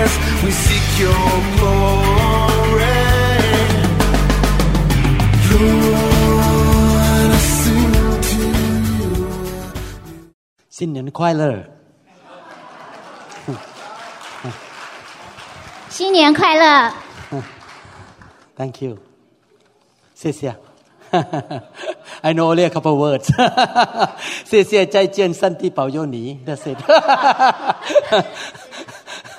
masses. We seek your glory. Lord, I sing to you. 新年快乐！新年快乐！ Thank you. 谢谢。I know only a couple words. 谢谢，再见，上帝保佑你。That's it.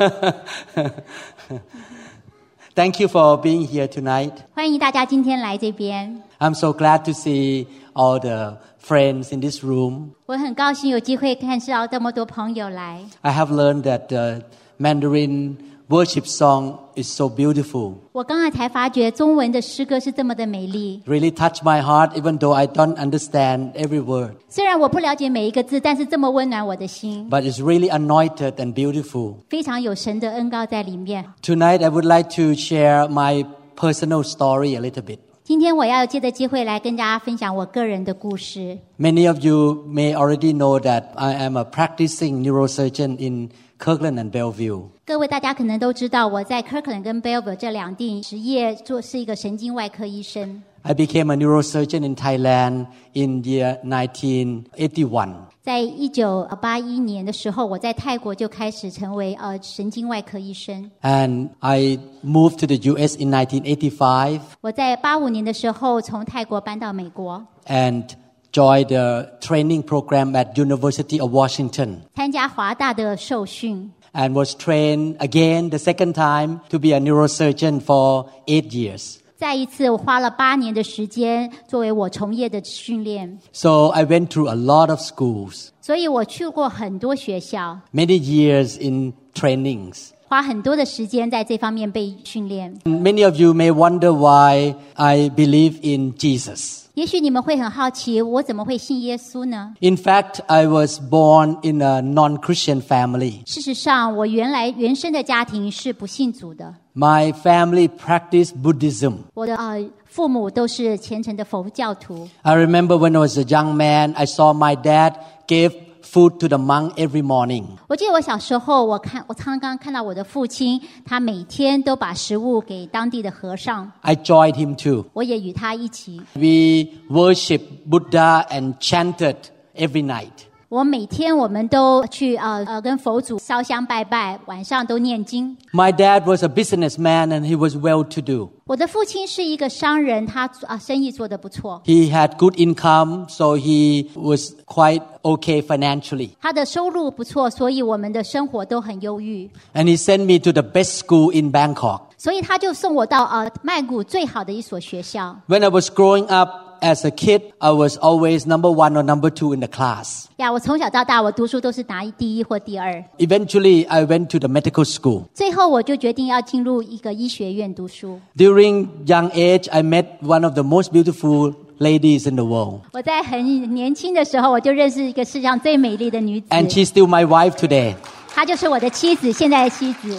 Thank you for being here tonight. 欢迎大家今天来这边， I'm so glad to see all the friends in this room. 我很高兴有机会看到这么多朋友来。 I have learned that the Mandarin worship song is so beautiful. 我刚才才发觉中文的诗歌是这么的美丽， Really touched my heart, even though I don't understand every word. 虽然我不了解每一个字，但是这么温暖我的心， But it's really anointed and beautiful. 非常有神的恩高在里面。 Tonight, I would like to share my personal story a little bit. 今天我要借着机会来跟大家分享我个人的故事。 Many of you may already know that I am a practicing neurosurgeon in Kirkland and Bellevue. 各位大家可能都知道，我在 Kirkland 跟 Belleville 这两地实业做是一个神经外科医生。 I became a neurosurgeon in Thailand in the year 1981. 在一九八一年的时候，我在泰国就开始成为呃神经外科医生。 And I moved to the US in 1985我在八五年的时候从泰国搬到美国， and joined the training program at University of Washington 参加华大的受训， and was trained again the second time to be a neurosurgeon for eight years. 再一次我花了八年的时间作为我从业的训练， So I went through a lot of schools, 所以我去过很多学校， many years in trainings. 花很多的时间在这方面被训练。 Many of you may wonder why I believe in Jesus. 也许你们会很好奇，我怎么会信耶稣呢？ In fact, I was born in a non-Christian family. 事实上，我原来原生的家庭是不信主的， My family practiced Buddhism. 我的呃父母都是虔诚的佛教徒。 I remember when I was a young man, I saw my dad give food to the monk every morning. 我记得我小时候，我看我刚刚看到我的父亲，他每天都把食物给当地的和尚，I joined him too. 我也与他一起。We worshiped Buddha and chanted every night. 我每天我们都去呃呃跟佛祖烧香拜拜，晚上都念经。 My dad was a businessman and he was well to do. 我的父亲是一个商人，他啊生意做得不错， He had good income, so he was quite okay financially. 他的收入不错，所以我们的生活都很优裕。 And he sent me to the best school in Bangkok. 所以他就送我到呃曼谷最好的一所学校。 When I was growing up as a kid, I was always number one or number two in the class. 呀，我从小到大我读书都是拿第一或第二， Eventually, I went to the medical school. 最后我就决定要进入一个医学院读书。 During young age, I met one of the most beautiful ladies in the world. 我在很年轻的时候，我就认识一个世界上最美丽的女子， And she's still my wife today. 她就是我的妻子，现在的妻子。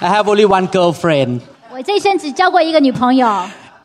I have only one girlfriend. 我这一生只交过一个女朋友，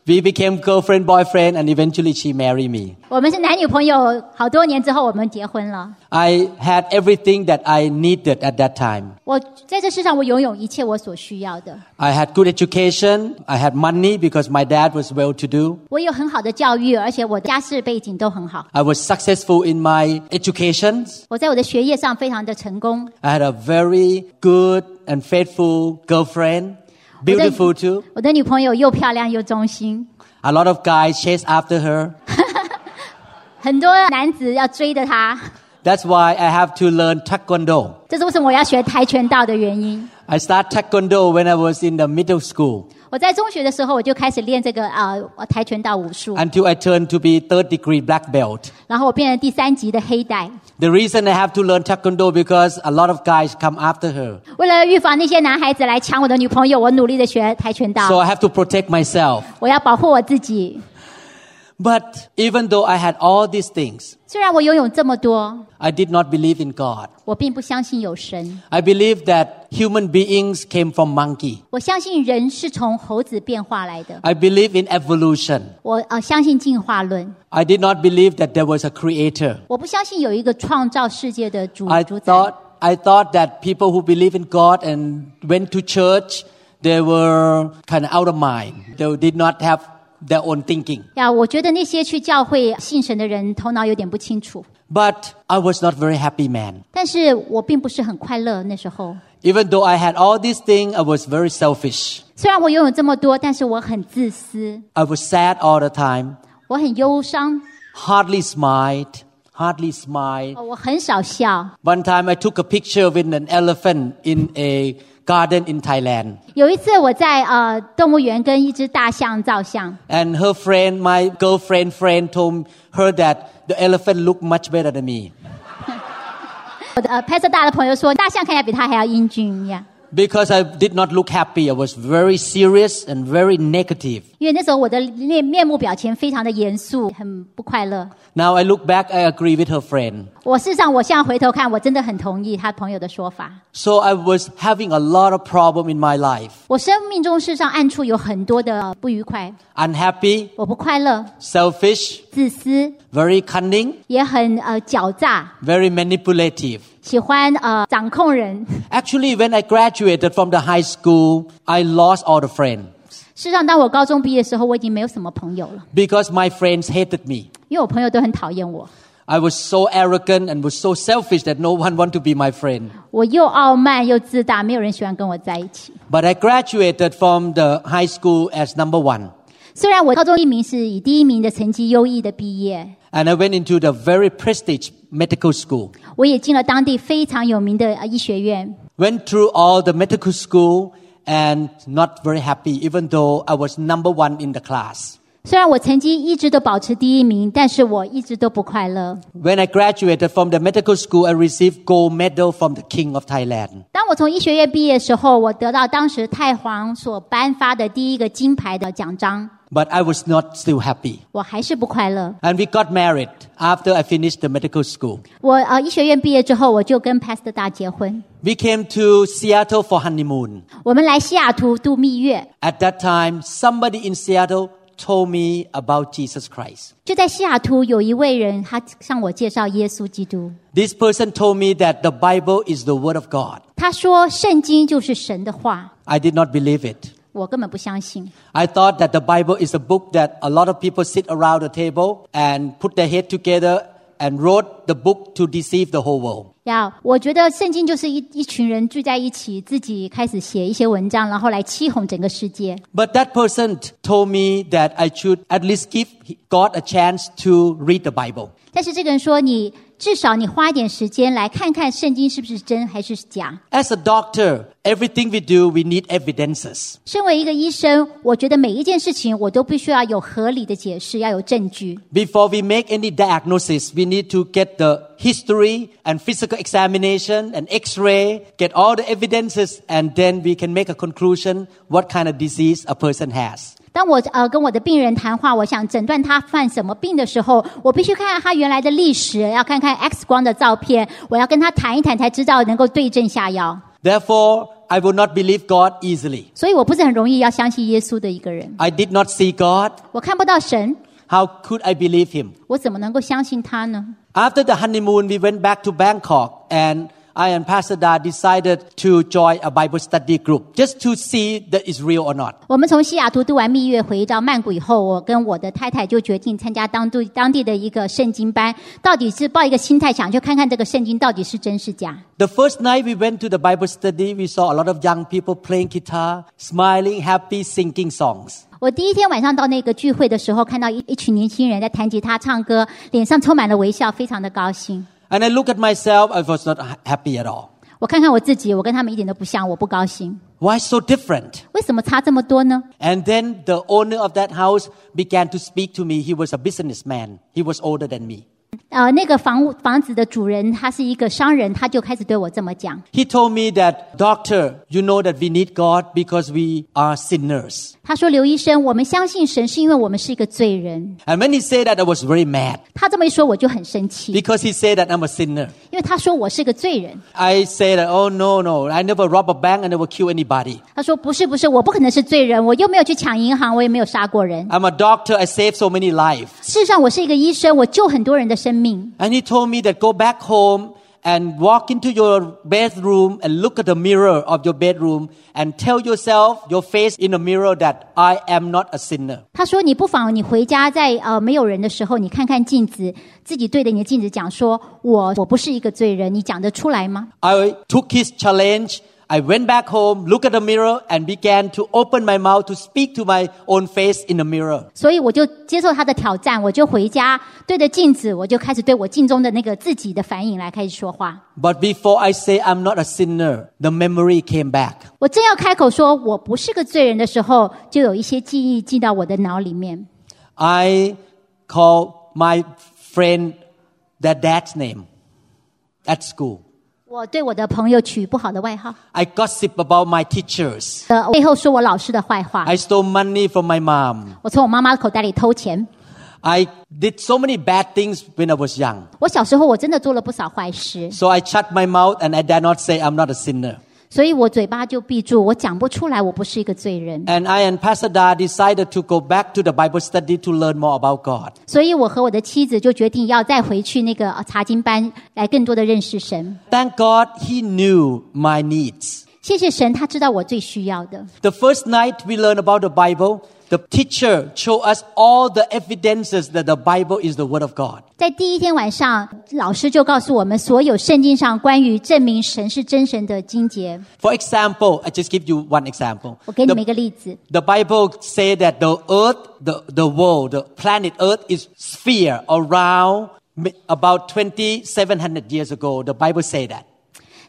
We became girlfriend, boyfriend, and eventually she married me. 我们是男女朋友，好多年之后我们结婚了。 I had everything that I needed at that time. 我在这世上，我拥有一切我所需要的。 I had good education. I had money because my dad was well to do. 我有很好的教育，而且我家世背景都很好。 I was successful in my education. 我在我的学业上非常的成功。 I had a very good and faithful girlfriend. Beautiful too. 我的女朋友又漂亮又忠心， A lot of guys chase after her. 很多男子要追着她。 That's why I have to learn Taekwondo. 这是为什么我要学跆拳道的原因。 I start Taekwondo when I was in the middle school 我在中学的时候，我就开始练这个啊、呃跆拳道武术，until I turned to be third degree black belt. 然后我变成第三级的黑带。The reason I have to learn Taekwondo because a lot of guys come after her. 为了预防那些男孩子来抢我的女朋友，我努力的学跆拳道 So，I have to protect myself. 我要保护我自己。But even though I had all these things, 虽然我拥有这么多， I did not believe in God. 我并不相信有神。 I believe that human beings came from monkey. 我相信人是从猴子变化来的。 I believe in evolution. 我呃相信进化论。 I did not believe that there was a creator. 我不相信有一个创造世界的主 I 主宰。 thought I thought that people who believe in God and went to church, they were kind of out of mind. They did not have their own thinking. 呀，我觉得那些去教会信神的人头脑有点不清楚， But I was not very happy man. 但是我并不是很快乐。那时候， Even though I had all these things, I was very selfish. 虽然我拥有这么多，但是我很自私， I was sad all the time, 我很忧伤， hardly smiled, hardly smiled. 我很少笑。 One time I took a picture with an elephant in a garden in Thailand. 有一次，我在呃动物园跟一只大象照相， And her friend, my girlfriend friend, told her that the elephant looked much better than me. 我的呃拍摄大的朋友说，大象看起来比他还要英俊呀。 Because I did not look happy, I was very serious and very negative. 因为那时候我的面面目表情非常的严肃，很不快乐。 Now I look back, I agree with her friend. 我事实上，我现在回头看，我真的很同意他朋友的说法。 So I was having a lot of problem in my life. 我生命中事实上暗处有很多的呃不愉快， Unhappy, 我不快乐， selfish, 自私， very cunning, 也很呃狡诈， very manipulative. 喜欢呃掌控人。 Actually, when I graduated from the high school, I lost all the friends 事实上，当我高中毕业的时候，我已经没有什么朋友了， because my friends hated me. 因为我朋友都很讨厌我。 I was so arrogant and was so selfish that no one wanted to be my friend. 我又傲慢又自大，没有人喜欢跟我在一起。 But I graduated from the high school as number one. 虽然我高中一名是以第一名的成绩优异的毕业， And I went into the very prestigious medical school. 我也进了当地非常有名的呃医学院。 Went through all the medical school and not very happy, even though I was number one in the class. 虽然我成绩一直都保持第一名，但是我一直都不快乐。 When I graduated from the medical school, I received gold medal from the King of Thailand. 当我从医学院毕业的时候，我得到当时太皇所颁发的第一个金牌的奖章， But I was not still happy. 我还是不快乐。 And we got married after I finished the medical school. 我呃医学院毕业之后，我就跟 Pastor 大结婚。 We came to Seattle for honeymoon. 我们来西雅图度蜜月， At that time, somebody in Seattle told me about Jesus Christ. 就在西雅图有一位人，他向我介绍耶稣基督。 This person told me that the Bible is the Word of God. 他说圣经就是神的话， I did not believe it. 我根本不相信。 I thought that the Bible is a book that a lot of people sit around the table and put their head together and wrote the book to deceive the whole world. 呀，我觉得圣经就是一一群人聚在一起，自己开始写一些文章，然后来欺哄整个世界。But that person told me that I should at least give God a chance to read the Bible. 但是这个人说，你至少你花一点时间来看看圣经是不是真还是假。As a doctor, everything we do, we need evidences. 身为一个医生，我觉得每一件事情我都必须要有合理的解释，要有证据。Before we make any diagnosis, we need to get the history and physical examination and x-ray, get all the evidences, and then we can make a conclusion what kind of disease a person has. 当我呃跟我的病人谈话，我想诊断他犯什么病的时候，我必须看看他原来的历史，要看看 X 光的照片，我要跟他谈一谈，才知道能够对症下药。 Therefore, I will not believe God easily. 所以我不是很容易要相信耶稣的一个人。 I did not see God. 我看不到神， How could I believe him? 我怎么能够相信他呢？ After the honeymoon, we went back to Bangkok and I and Pastor Da decided to join a Bible study group just to see that it's real or not. 我们从西雅图度完蜜月回到曼谷以后，我跟我的太太就决定参加当地当地的一个圣经班，到底是抱一个心态想去看看这个圣经到底是真是假。 The first night we went to the Bible study, we saw a lot of young people playing guitar, smiling, happy, singing songs. 我第一天晚上到那个聚会的时候，看到一一群年轻人在弹吉他、唱歌，脸上充满了微笑，非常的高兴。 And I look at myself, I was not ha- happy at all. 我看看我自己，我跟他们一点都不像，我不高兴。 Why so different? 为什么差这么多呢？ And then the owner of that house began to speak to me. He was a businessman. He was older than me. 呃，那个房屋房子的主人他是一个商人，他就开始对我这么讲。 He told me that, Doctor, you know that we need God because we are sinners. 他说：“刘医生，我们相信神是因为我们是一个罪人。 And when he said that, I was very mad ”他这么一说，我就很生气， because he said that I'm a sinner. 因为他说我是个罪人。 I said, oh no, no, I never rob a bank, I never kill anybody. 他说：“不是，不是，我不可能是罪人，我又没有去抢银行，我也没有杀过人。 I'm a doctor, I saved so many lives. 事实上，我是一个医生，我救很多人的 生命。 And he told me that go back home and walk into your bedroom and look at the mirror of your bedroom and tell yourself, your face in the mirror, that I am not a sinner. 他说：“你不妨你回家在呃没有人的时候，你看看镜子，自己对着你的镜子讲说：我我不是一个罪人。你讲得出来吗？ I took his challenge. I went back home, looked at the mirror, and began to open my mouth to speak to my own face in the mirror. 所以我就接受他的挑战，我就回家对着镜子，我就开始对我镜中的那个自己的反应来开始说话。 But before I say I'm not a sinner, the memory came back. 我正要开口说我不是个罪人的时候，就有一些记忆进到我的脑里面。 I called my friend their dad's name at school. 我对我的朋友取不好的外号， I gossip about my teachers. 呃，背后说我老师的坏话。 I stole money from my mom. 我从我妈妈的口袋里偷钱。 I did so many bad things when I was young. 我小时候我真的做了不少坏事， So I shut my mouth and I dare not say I'm not a sinner. 所以我嘴巴就闭住，我讲不出来，我不是一个罪人。 And I and Pastor Da decided to go back to the Bible study to learn more about God. 所以我和我的妻子就决定要再回去那个呃查经班，来更多的认识神。 Thank God he knew my needs. 谢谢神，他知道我最需要的。 The first night we learned about the Bible, the teacher showed us all the evidences that the Bible is the Word of God. 在第一天晚上，老师就告诉我们所有圣经上关于证明神是真神的经节。 For example, I just give you one example. 我给你们一 The, 个例子， the Bible say that the earth, the, the world, the planet earth is sphere around mi- about 2700 years ago. The Bible say that.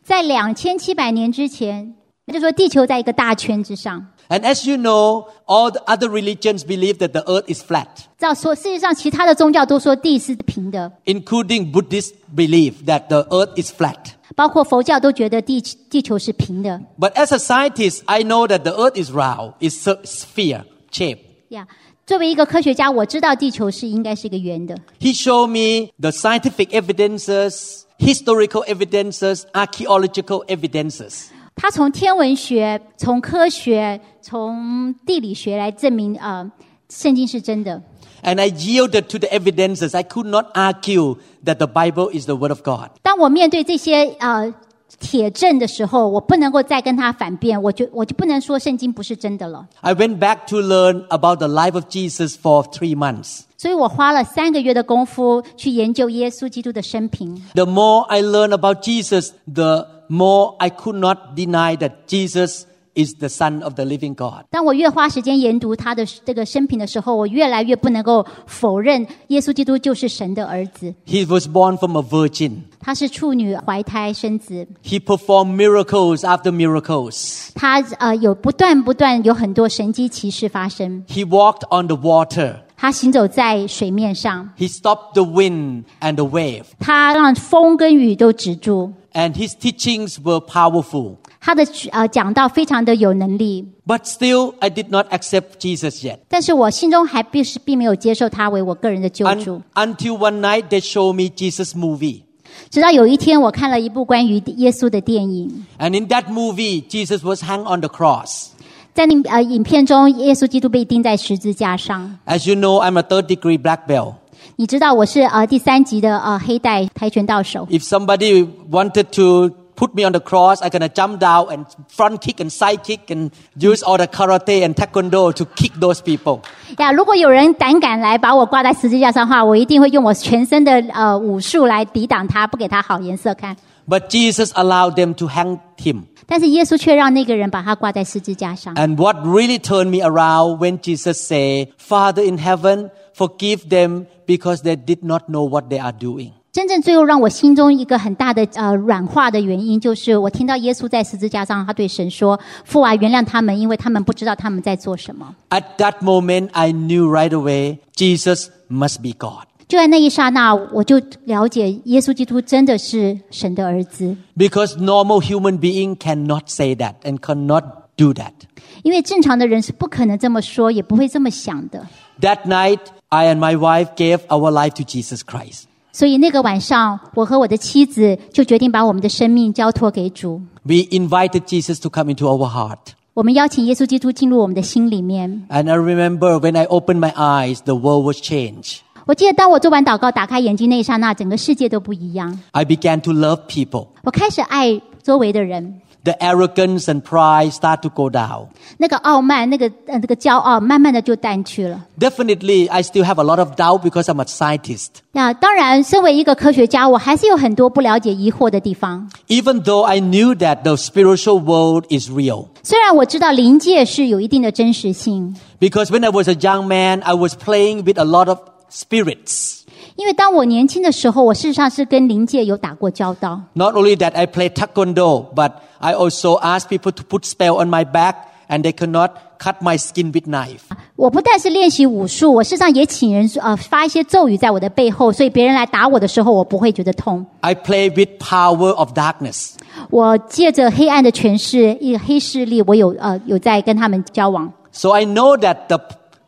在两千七百年之前，他就说地球在一个大圈之上。 And as you know, all the other religions believe that the earth is flat, 照说，事实上其他的宗教都说地是平的， including Buddhist belief that the earth is flat. 包括佛教都觉得地地球是平的。 But as a scientist, I know that the earth is round, it's a sphere shape. 呀作为一个科学家，我知道地球是应该是一个圆的。 He showed me the scientific evidences, historical evidences, archaeological evidences. 他从天文学、从科学、从地理学来证明，呃，圣经是真的。And I yielded to the evidences. I could not argue that the Bible is the Word of God. 当我面对这些呃铁证的时候，我不能够再跟他反辩，我就我就不能说圣经不是真的了。 I went back to learn about the life of Jesus for three months. 所以我花了三个月的功夫去研究耶稣基督的生平。 The more I learn about Jesus, the more I could not deny that Jesus is the Son of the living God. 当我越花时间研读他的这个生平的时候，我越来越不能够否认耶稣基督就是神的儿子。 He was born from a virgin. 他是处女怀胎生子， He performed miracles after miracles. 他呃有不断不断有很多神迹奇事发生。 He walked on the water. 他行走在水面上， He stopped the wind and the wave. 他让风跟雨都止住。 And his teachings were powerful. 他的呃讲道非常的有能力， But still, I did not accept Jesus yet. 但是我心中还并是并没有接受他为我个人的救 Un- 主。 until one night, they showed me Jesus' movie. 直到有一天，我看了一部关于耶稣的电影， And in that movie, Jesus was hung on the cross. 在那呃影片中，耶稣基督被钉在十字架上。 As you know, I'm a third degree black belt. 你知道我是呃第三级的呃黑带跆拳道手。 If somebody wanted to put me on the cross, I'm gonna jump down and front kick and side kick and use all the karate and taekwondo to kick those people. 呀，如果有人胆敢来把我挂在十字架上的话，我一定会用我全身的呃武术来抵挡他，不给他好颜色看。 But Jesus allowed them to hang him. 但是耶稣却让那个人把他挂在十字架上。 And what really turned me around when Jesus said, Father in heaven, forgive them because they did not know what they are doing. 真正最后让我心中一个很大的呃软化的原因，就是我听到耶稣在十字架上，他对神说：“父啊，原谅他们，因为他们不知道他们在做什么。 At that moment, I knew right away Jesus must be God. ” 就在那一刹那，我就了解耶稣基督真的是神的儿子， Because normal human being cannot say that and cannot do that. 因为正常的人是不可能这么说，也不会这么想的。 That night, I and my wife gave our life to Jesus Christ. 所以那个晚上，我和我的妻子就决定把我们的生命交托给主。 We invited Jesus to come into our heart. 我们邀请耶稣基督进入我们的心里面。 And I remember when I opened my eyes, the world was changed. 我记得当我做完祷告、打开眼睛那一刹那，整个世界都不一样。 I began to love people. 我开始爱周围的人， The arrogance and pride start to go down. 那个傲慢、那个呃那个骄傲，慢慢的就淡去了。 Definitely, I still have a lot of doubt because I'm a scientist. 那当然，身为一个科学家，我还是有很多不了解、疑惑的地方。 Even though I knew that the spiritual world is real. 虽然我知道灵界是有一定的真实性， Because when I was a young man, I was playing with a lot of spirits. 因为当我年轻的时候，我事实上是跟灵界有打过交道。 Not only that, I played taekwondo, but I also asked people to put spell on my back and they could not cut my skin with knife. 我不但是练习武术，我事实上也请人呃发一些咒语在我的背后，所以别人来打我的时候，我不会觉得痛。 I play with power of darkness. 我借着黑暗的权势，一个黑势力，我有呃有在跟他们交往， So I know that the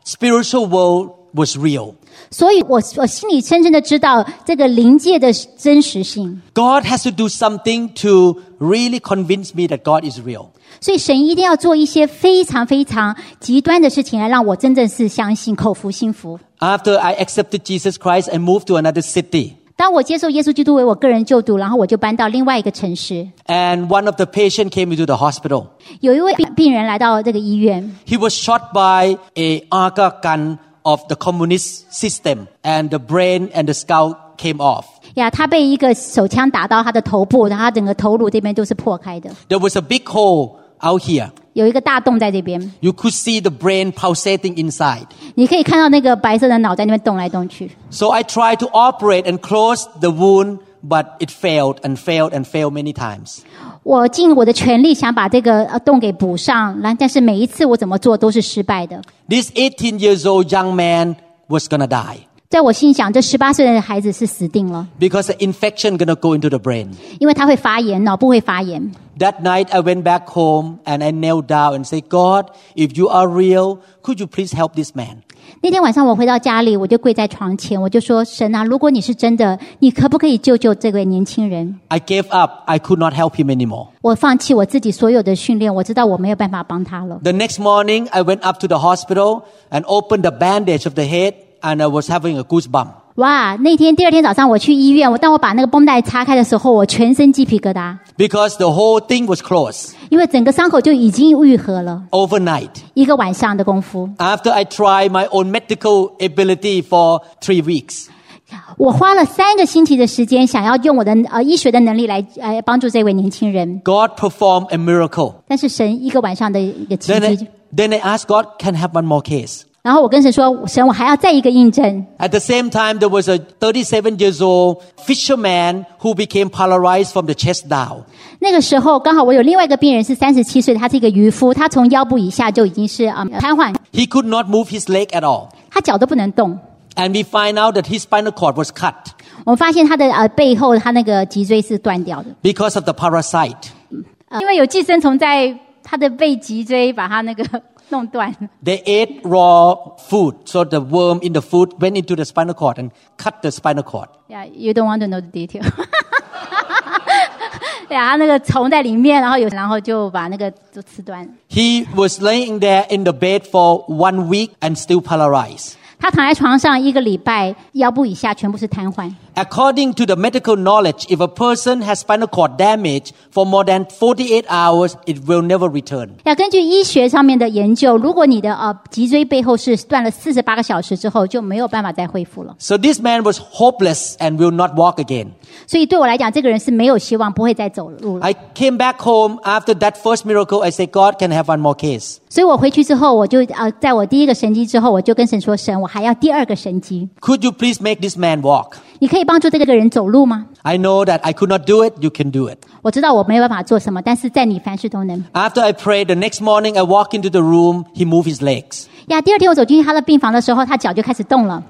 spiritual world was real. 所以我我心里深深的知道这个灵界的真实性。 God has to do something to really convince me that God is real. 所以神一定要做一些非常非常极端的事情，来让我真正是相信、口服心服。 After I accepted Jesus Christ, I moved to another city. 当我接受耶稣基督为我个人救赎，然后我就搬到另外一个城市。 And one of the patients came into the hospital. 有一位病病人来到这个医院， He was shot by a Aga gun of the communist system, and the brain and the skull came off. 呀，他被一个手枪打到他的头部，然后他整个头颅这边都是破开的， There was a big hole out here. 有一个大洞在这边， You could see the brain pulsating inside. 你可以看到那个白色的脑在那边动来动去。 So I tried to operate and close the wound, but it failed and failed and failed many times. 我尽我的全力想把这个呃洞给补上，然但是每一次我怎么做都是失败的。 This 18 years old young man was gonna die 在我心想，这十八岁的孩子是死定了， because the infection gonna go into the brain. 因为他会发炎，脑部会发炎。 That night I went back home and I knelt down and said, God, if you are real, could you please help this man? 那天晚上我回到家里，我就跪在床前，我就说：“神啊，如果你是真的，你可不可以救救这位年轻人？ I gave up. I could not help him anymore. 我放弃我自己所有的训练，我知道我没有办法帮他了。 The next morning I went up to the hospital and opened the bandage of the head and I was having a goosebump. 哇，那天第二天早上我去医院，我当我把那个绷带拆开的时候，我全身鸡皮疙瘩， Because the whole thing was closed 因为整个伤口就已经愈合了， overnight. 一个晚上的功夫。 After I tried my own medical ability for three weeks, 我花了三个星期的时间，想要用我的呃医学的能力来呃帮助这位年轻人， God performed a miracle. 但是神一个晚上的一个奇 Then 迹 I,。then I asked God, can I have one more case? 然后我跟神说：“神，我还要再一个印证。 At the same time, there was a 37 years old fisherman who became paralyzed from the chest down. ”那个时候刚好我有另外一个病人是三十七岁，他是一个渔夫，他从腰部以下就已经是啊、嗯瘫痪， He could not move his leg at all. 他脚都不能动。 And we find out that his spinal cord was cut 我们发现他的呃背后他那个脊椎是断掉的， because of the parasite. 呃因为有寄生虫在他的背脊椎把他那个 弄断。 They ate raw food, so the worm in the food went into the spinal cord and cut the spinal cord. Yeah, you don't want to know the detail 。对啊，他那个虫在里面，然后有，然后就把那个就吃断。 He was laying there in the bed for one week and still paralyzed. 他躺在床上一个礼拜，腰部以下全部是瘫痪。 According to the medical knowledge, if a person has spinal cord damage for more than 48 hours, it will never return. 要根据医学上面的研究，如果你的呃脊椎背后是断了四十八个小时之后，就没有办法再恢复了。 So this man was hopeless and will not walk again. 所以对我来讲，这个人是没有希望，不会再走路了。 I came back home after that first miracle. I said, God, can I have one more case? 所以我回去之后，我就呃，在我第一个神迹之后，我就跟神说：“神，我还要第二个神迹， Could you please make this man walk? 你可以帮助这个人走路吗 I know that I could not do it. You can do it.？” 我知道我没有办法做什么，但是在你凡事都能。 After I prayed, the next morning I walk into the room. He moved his legs. 呀，第二天我走进他的病房的时候，他脚就开始动了。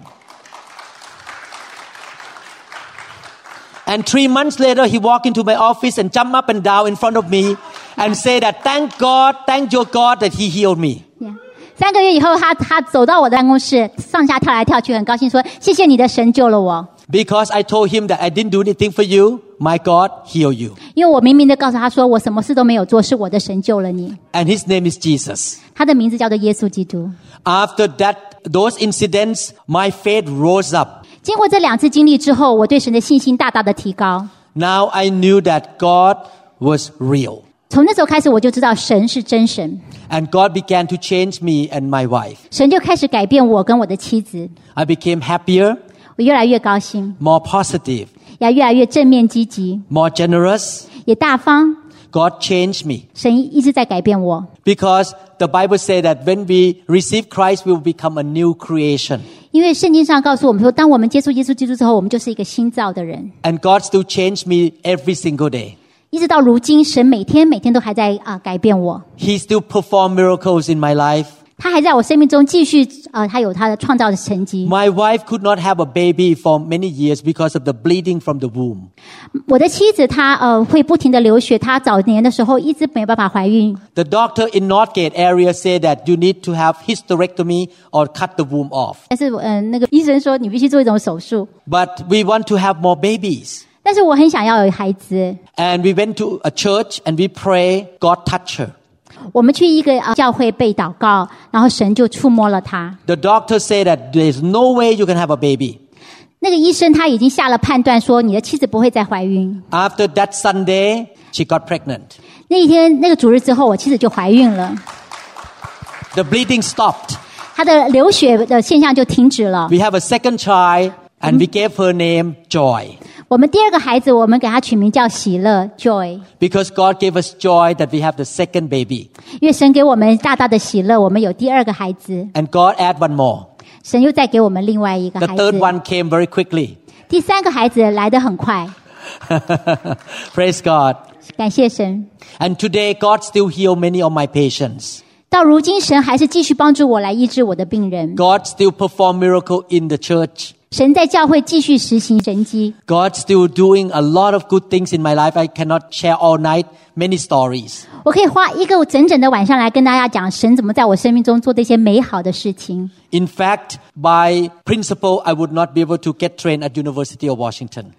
And three months later, he walked into my office and jumped up and down in front of me and said that thank God, thank your God that he healed me. 呀三个月以后，他他走到我的办公室，上下跳来跳去，很高兴说：“谢谢你的神救了我。 Because I told him that I didn't do anything for you, my God healed you. ”因为我明明的告诉他说：“我什么事都没有做，是我的神救了你。 And his name is Jesus. ”他的名字叫做耶稣基督。 After that, those incidents, my faith rose up. 经过这两次经历之后，我对神的信心大大的提高。 Now I knew that God was real. 从那时候开始，我就知道神是真神， And God began to change me and my wife. 神就开始改变我跟我的妻子， I became happier, 我越来越高兴， more positive, 也越来越正面积极， more generous. 也大方。 God changed me. 神一直在改变我， Because the Bible says that when we receive Christ, we will become a new creation. 因为圣经上告诉我们说，当我们接触耶稣基督之后，我们就是一个新造的人。 And God still changed me every single day. 一直到如今，神每天每天都还在啊、改变我， He still performed miracles in my life. 他还在我生命中继续呃，他有他的创造的神迹。 My wife could not have a baby for many years because of the bleeding from the womb. 我的妻子她呃会不停的流血，她早年的时候一直没有办法怀孕， The doctor in Northgate area said that you need to have hysterectomy or cut the womb off. 但是呃那个医生说你必须做一种手术， But we want to have more babies. 但是我很想要有孩子。 And we went to a church and we pray, God touch her. 我们去一个、呃、教会被祷告，然后神就触摸了她。 The doctor said that there's no way you can have a baby. 那个医生他已经下了判断，说你的妻子不会再怀孕。 After that Sunday, she got pregnant. 那一天那个主日之后，我妻子就怀孕了， The bleeding stopped. 她的流血的现象就停止了。 We have a second child and we gave her name Joy. 我们第二个孩子，我们给他取名叫喜乐 （Joy）， Because God gave us joy that we have the second baby. 因为神给我们大大的喜乐，我们有第二个孩子， And God add one more. 神又再给我们另外一个 The 孩 third 子。 one came very quickly. 第三个孩子来得很快， Praise God. 感谢神。 And today, God still heal many of my patients. 到如今，神还是继续帮助我来医治我的病人。 God still perform miracle in the church. 神在教会继续实行神迹， God still doing a lot of good things in my life. I cannot share all night many stories. 我可以花一个整整的晚上来跟大家讲神怎么在我生命中做这些美好的事情。 In fact, by principle, I would not be able to get trained at University of Washington.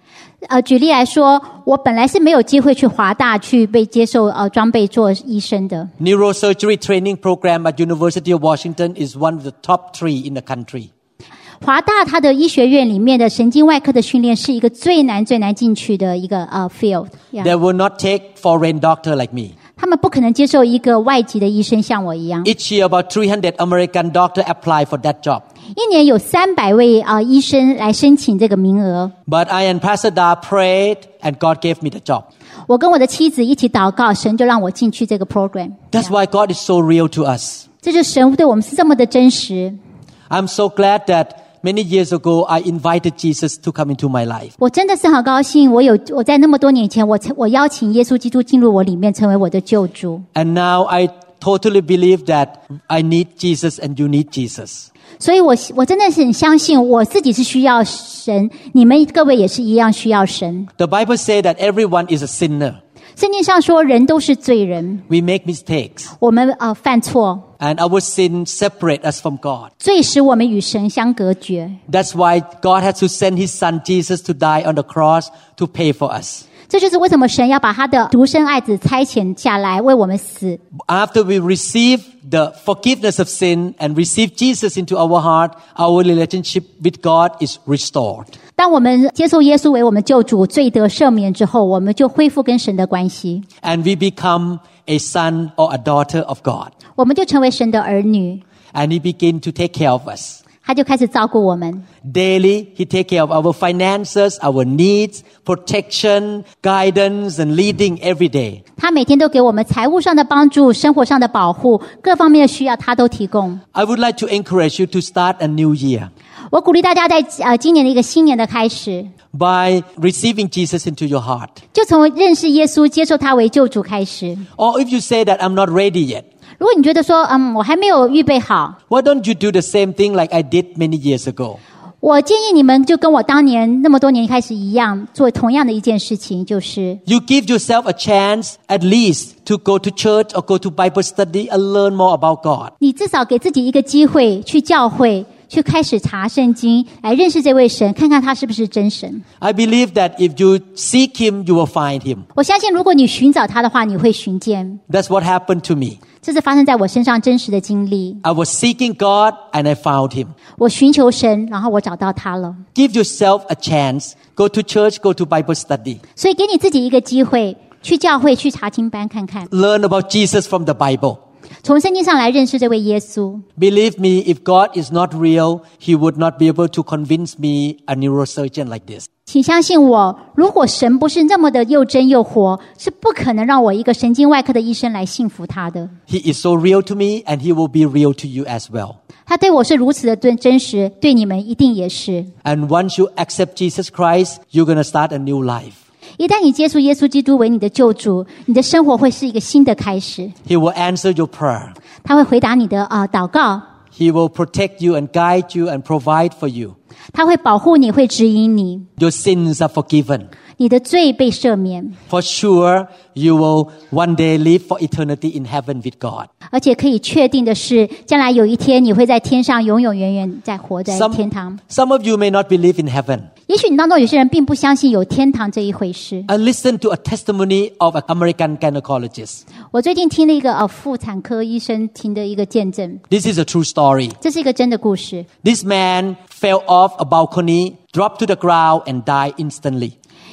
呃，举例来说，我本来是没有机会去华大去被接受呃装备做医生的。 Neurosurgery training program at University of Washington is one of the top three in the country. 华大它的医学院里面的神经外科的训练是一个最难最难进去的一个呃 field，、yeah. They will not take foreign doctor like me. 他们不可能接受一个外籍的医生像我一样。 Each year, about 300 American doctor apply for that job. 一年有三百位啊、呃医生来申请这个名额。 But I and Pastor Da prayed, and God gave me the job. 我跟我的妻子一起祷告，神就让我进去这个 program。 That's why God is so real to us. 这就是神对我们是这么的真实。 I'm so glad that many years ago I invited Jesus to come into my life. 我真的是很高兴，我有我在那么多年前，我我邀请耶稣基督进入我里面，成为我的救主。 And now I totally believe that I need Jesus and you need Jesus. 所以我我真的是很相信，我自己是需要神，你们各位也是一样需要神。 The Bible says that everyone is a sinner. 圣经上说，人都是罪人， We make mistakes, 我们呃犯错， and our sin separate us from God. 罪使我们与神相隔绝。 That's why God had to send His Son Jesus to die on the cross to pay for us. 这就是为什么神要把他的独生爱子差遣下来为我们死。 After we receive the forgiveness of sin and receive Jesus into our heart, our relationship with God is restored. 当我们接受耶稣为我们救主，罪得赦免之后，我们就恢复跟神的关系， And we become a son or a daughter of God. 我们就成为神的儿女， And He begin to take care of us. 他就开始照顾我们。 Daily, He take care of our finances, our needs, protection, guidance, and leading every day. 他每天都给我们财务上的帮助、生活上的保护，各方面的需要他都提供。 I would like to encourage you to start a new year 我鼓励大家在呃今年的一个新年的开始， by receiving Jesus into your heart. 就从认识耶稣、接受他为救主开始。 Or if you say that I'm not ready yet, 如果你觉得说，嗯，我还没有预备好， why don't you do the same thing like I did many years ago? 我建议你们就跟我当年那么多年开始一样，做同样的一件事情，就是 You give yourself a chance at least to go to church or go to Bible study and learn more about God. 你至少给自己一个机会去教会，去开始查圣经，来认识这位神，看看他是不是真神。 I believe that if you seek Him, you will find Him. 我相信，如果你寻找他的话，你会寻见。 That's what happened to me. 这是发生在我身上真实的经历。 I was seeking God and I found Him. 我寻求神，然后我找到他了。 Give yourself a chance. Go to church, go to Bible study. 所以，给你自己一个机会，去教会、去查经班看看， Learn about Jesus from the Bible. 从圣经上来认识这位耶稣。 Believe me, if God is not real, He would not be able to convince me, a neurosurgeon like this. 请相信我，如果神不是那么的又真又活，是不可能让我一个神经外科的医生来信服他的。 He is so real to me and He will be real to you as well. 他对我是如此的真真实，对你们一定也是。 And once you accept Jesus Christ, you're going to start a new life. 一旦你接触耶稣基督为你的救主，你的生活会是一个新的开始。 He will answer your prayer. 他会回答你的啊、祷告， He will protect you and guide you and provide for you. 他会保护你，会指引你，Your sins are forgiven. 你的罪被赦免， For sure, you will one day live for eternity in heaven with God. 而且可以确定的是，将来有一天你会在天上永永远远在活在 Some, 天堂。 some of you may not believe in heaven. 也许你当中有些人并不相信有天堂这一回事。 I listened to a testimony of an American gynecologist. 我最近听了一个呃妇产科医生听的一个见证， This is a true story. 这是一个真的故事。 This man fell off a balcony, dropped to the ground, and died instantly.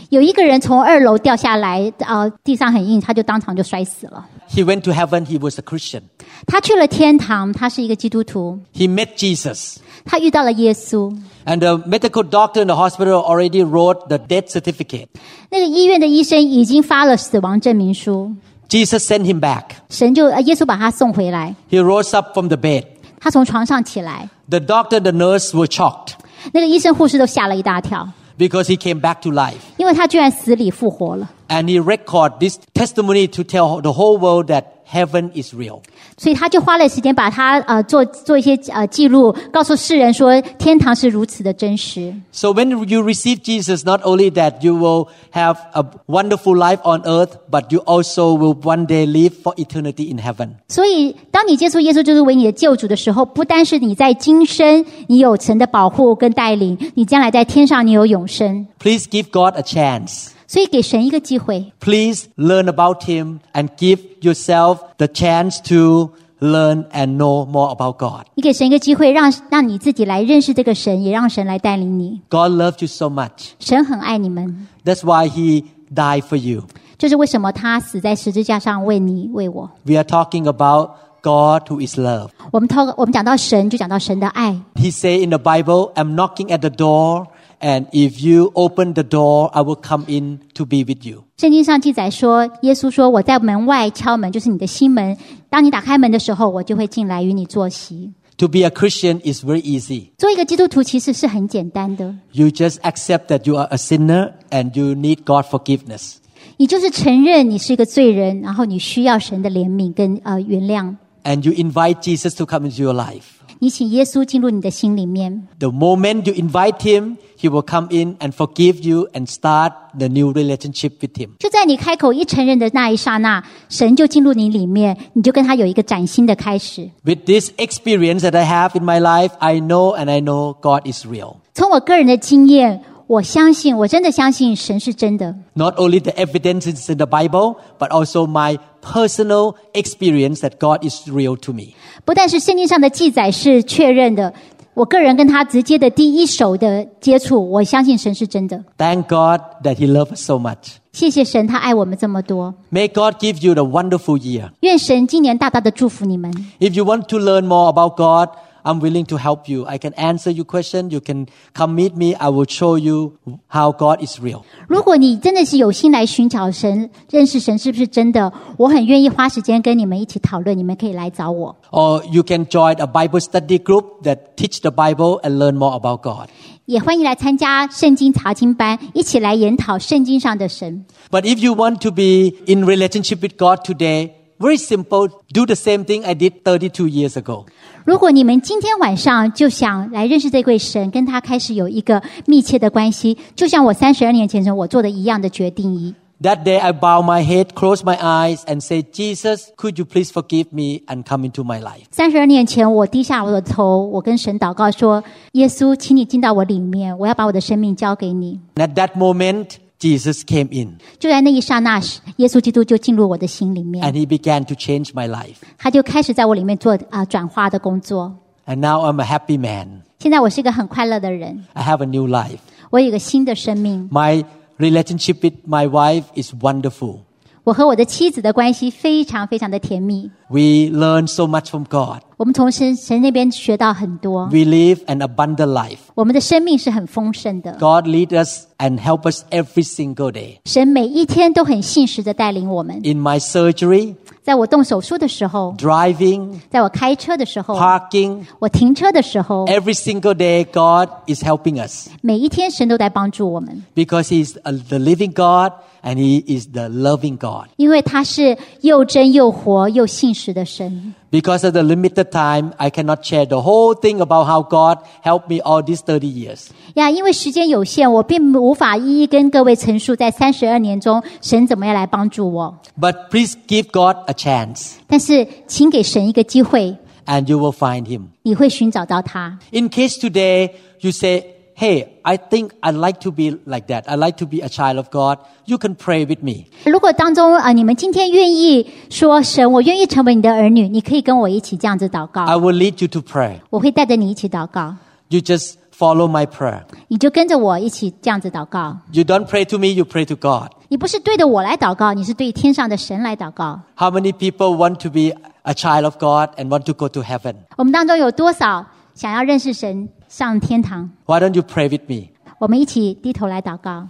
有一个人从二楼掉下来，呃，地上很硬，他就当场就摔死了。 He went to heaven. He was a Christian. 他去了天堂，他是一个基督徒， He met Jesus. 他遇到了耶稣。 And the medical doctor in the hospital already wrote the death certificate. 那个医院的医生已经发了死亡证明书， Jesus sent him back. 神就呃耶稣把他送回来， He rose up from the bed. 他从床上起来， The doctor, the nurse were shocked 那个医生护士都吓了一大跳， because he came back to life. 因为他居然死里复活了。 And he recorded this testimony to tell the whole world that heaven is real. 所以他就花了时间把他呃做做一些呃记录，告诉世人说天堂是如此的真实。 So when you receive Jesus, not only that you will have a wonderful life on earth, but you also will one day live for eternity in heaven. 所以，当你接触耶稣就是为你的救主的时候，不单是你在今生你有神的保护跟带领，你将来在天上你有永生。 Please give God a chance. 所以，给神一个机会， Please learn about Him and give yourself the chance to learn and know more about God. 你给神一个机会，让让你自己来认识这个神，也让神来带领你。 God loved you so much. 神很爱你们， That's why He died for you. 这是为什么他死在十字架上为你为我。 We are talking about God who is love. 我们透我们讲到神，就讲到神的爱。 He say in the Bible, I'm knocking at the door, and if you open the door, I will come in to be with you. 圣经上记载说，耶稣说：“我在门外敲门，就是你的心门。当你打开门的时候，我就会进来与你坐席。” To be a Christian is very easy. 做一个基督徒其实是很简单的， You just accept that you are a sinner and you need God forgiveness. 你就是承认你是一个罪人，然后你需要神的怜悯跟呃原谅。 And you invite Jesus to come into your life. 你请耶稣进入你的心里面， The moment you invite him, he will come in and forgive you and start the new relationship with him. 就在你开口一承认的那一刹那，神就进入你里面，你就跟他有一个崭新的开始。 With this experience that I have in my life, I know and I know God is real. 从我个人的经验， 我相信，我真的相信神是真的。 Not only the evidences in the Bible, but also my personal experience that God is real to me. 不但是圣经上的记载是确认的，我个人跟他直接的第一手的接触，我相信神是真的。 Thank God that he loves us so much. 谢谢神，他爱我们这么多。 May God give you the wonderful year. 愿神今年大大的祝福你们。 If you want to learn more about God, I'm willing to help you. I can answer your question. You can come meet me. I will show you how God is real. 如果你真的是有心来寻找神、认识神是不是真的，我很愿意花时间跟你们一起讨论。你们可以来找我， Or you can join a Bible study group that teach the Bible and learn more about God. 也欢迎来参加圣经查经班，一起来研讨圣经上的神。 But if you want to be in relationship with God today, very simple. Do the same thing I did 32 years ago. 如果你们今天晚上就想来认识这位神，跟他开始有一个密切的关系，就像我三十二年前我做的一样的决定一。 That day I bow my head, close my eyes and say, Jesus, could you please forgive me and come into my life? 三十二年前，我低下我的头，我跟神祷告说：“耶稣，请你进到我里面，我要把我的生命交给你。 And at that moment, Jesus came in ”就在那一刹那时，耶稣基督就进入我的心里面， and he began to change my life. 他就开始在我里面做啊、转化的工作。 And now I'm a happy man. 现在我是一个很快乐的人， I have a new life. 我有一个新的生命。 My relationship with my wife is wonderful. 我和我的妻子的关系非常非常的甜蜜。 We learn so much from God. 我们从神神那边学到很多， We live an abundant life. 我们的生命是很丰盛的。 God lead us and help us every single day. 神每一天都很信实的带领我们。 In my surgery, 在我动手术的时候， driving, 在我开车的时候， parking, 我停车的时候， every single day God is helping us 每一天神都在帮助我们， because He's a, the living God and He is the loving God. 因为他是又真又活又信实的神。 Because of the limited time, I cannot share the whole thing about how God helped me all these 30 years. 呀，因为时间有限，我并无法一一跟各位陈述在三十二年中神怎么样来帮助我。 But please give God a chance 但是，请给神一个机会， and you will find Him. 你会寻找到他。 In case today you say, Hey, I think I'd like to be like that. I'd like to be a child of God. You can pray with me. 如果当中啊、呃你们今天愿意说神，我愿意成为你的儿女，你可以跟我一起这样子祷 I 告， will lead you to pray. 我会带着你一起祷告， You just follow my prayer. 你就跟着我一起这样子祷告。 You don't pray to me, you pray to God. 你不是对着我来祷告，你是对天上的神来祷告。 How many people want to be a child of God and want to go to heaven? 我们当中有多少想要认识神、 上天堂？ Why don't you pray with me? 我们一起低头来祷告。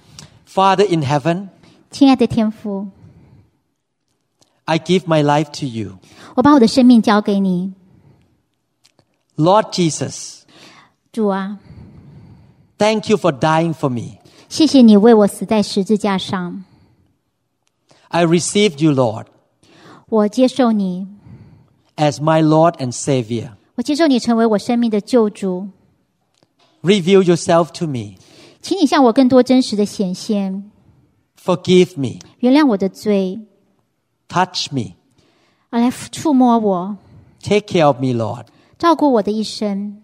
Father in heaven, 亲爱的天父， I give my life to you. 我把我的生命交给你， Lord Jesus, 主啊， thank you for dying for me. 谢谢你为我死在十字架上， I received you, Lord, 我接受你， as my Lord and Savior. 我接受你成为我生命的救主， Reveal yourself to me. 请你向我更多真实的显现， Forgive me. 原谅我的罪， Touch me. 而来触摸我， Take care of me, Lord. 照顾我的一生。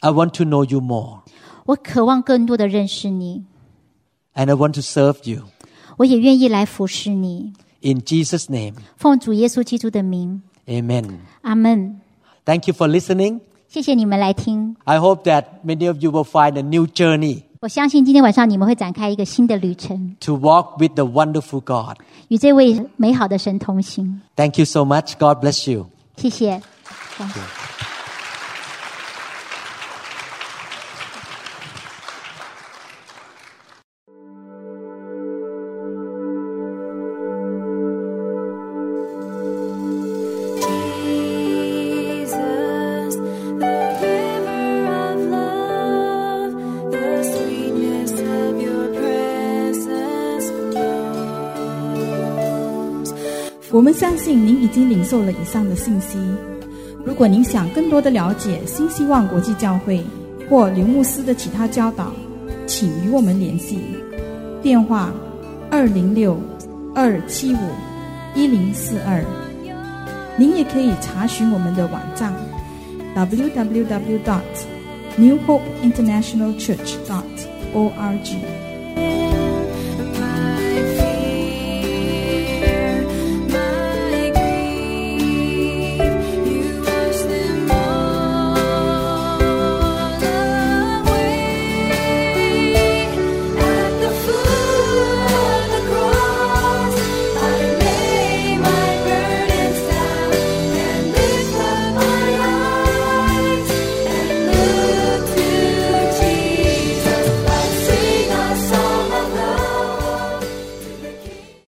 I want to know you more 我渴望更多的认识你， and I want to serve you. 我也愿意来服侍你。 In Jesus' name, 奉主耶稣基督的名， amen. 阿门。 Thank you for listening. 谢谢你们来听， I hope that many of you will find a new journey 我相信今天晚上你们会展开一个新的旅程， to walk with the wonderful God. 与这位美好的神同行。 Thank you so much. God bless you. 谢谢。感谢 我们相信您已经领受了以上的信息。如果您想更多的了解新希望国际教会或刘牧师的其他教导，请与我们联系，电话二零六二七五一零四二。您也可以查询我们的网站 www dot newhopeinternationalchurch dot org。